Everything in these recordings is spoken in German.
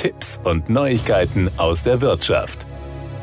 Tipps und Neuigkeiten aus der Wirtschaft.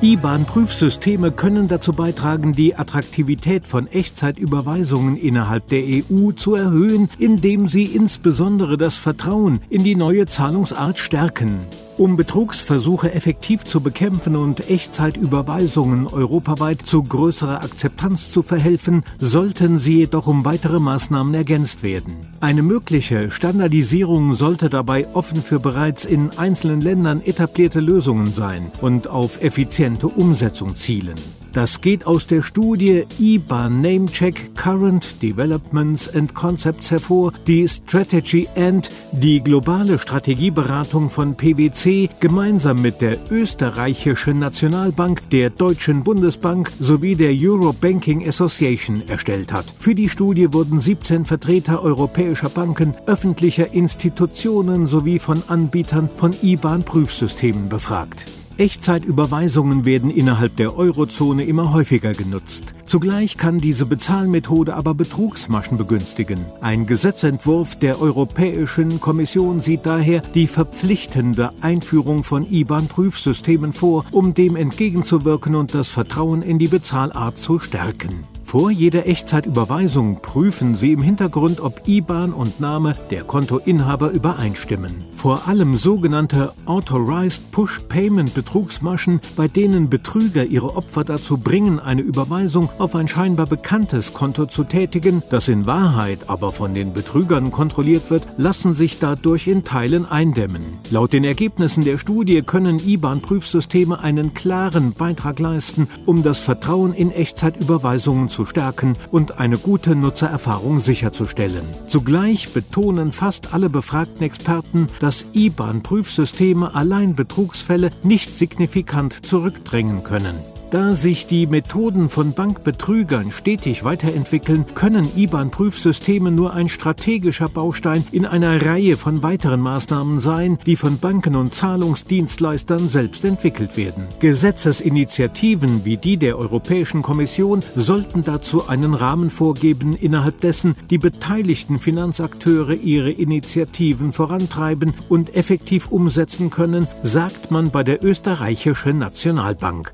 IBAN-Prüfsysteme können dazu beitragen, die Attraktivität von Echtzeitüberweisungen innerhalb der EU zu erhöhen, indem sie insbesondere das Vertrauen in die neue Zahlungsart stärken. Um Betrugsversuche effektiv zu bekämpfen und Echtzeitüberweisungen europaweit zu größerer Akzeptanz zu verhelfen, sollten sie jedoch um weitere Maßnahmen ergänzt werden. Eine mögliche Standardisierung sollte dabei offen für bereits in einzelnen Ländern etablierte Lösungen sein und auf effiziente Umsetzung zielen. Das geht aus der Studie IBAN Namecheck Current Developments and Concepts hervor, die Strategy End, die globale Strategieberatung von PwC, gemeinsam mit der österreichischen Nationalbank, der Deutschen Bundesbank sowie der Europe Banking Association erstellt hat. Für die Studie wurden 17 Vertreter europäischer Banken, öffentlicher Institutionen sowie von Anbietern von IBAN-Prüfsystemen befragt. Echtzeitüberweisungen werden innerhalb der Eurozone immer häufiger genutzt. Zugleich kann diese Bezahlmethode aber Betrugsmaschen begünstigen. Ein Gesetzentwurf der Europäischen Kommission sieht daher die verpflichtende Einführung von IBAN-Prüfsystemen vor, um dem entgegenzuwirken und das Vertrauen in die Bezahlart zu stärken. Vor jeder Echtzeitüberweisung prüfen Sie im Hintergrund, ob IBAN und Name der Kontoinhaber übereinstimmen. Vor allem sogenannte Authorized Push Payment Betrugsmaschen, bei denen Betrüger ihre Opfer dazu bringen, eine Überweisung auf ein scheinbar bekanntes Konto zu tätigen, das in Wahrheit aber von den Betrügern kontrolliert wird, lassen sich dadurch in Teilen eindämmen. Laut den Ergebnissen der Studie können IBAN-Prüfsysteme einen klaren Beitrag leisten, um das Vertrauen in Echtzeitüberweisungen zu stärken und eine gute Nutzererfahrung sicherzustellen. Zugleich betonen fast alle befragten Experten, dass IBAN-Prüfsysteme allein Betrugsfälle nicht signifikant zurückdrängen können. Da sich die Methoden von Bankbetrügern stetig weiterentwickeln, können IBAN-Prüfsysteme nur ein strategischer Baustein in einer Reihe von weiteren Maßnahmen sein, die von Banken und Zahlungsdienstleistern selbst entwickelt werden. Gesetzesinitiativen wie die der Europäischen Kommission sollten dazu einen Rahmen vorgeben, innerhalb dessen die beteiligten Finanzakteure ihre Initiativen vorantreiben und effektiv umsetzen können, sagt man bei der österreichischen Nationalbank.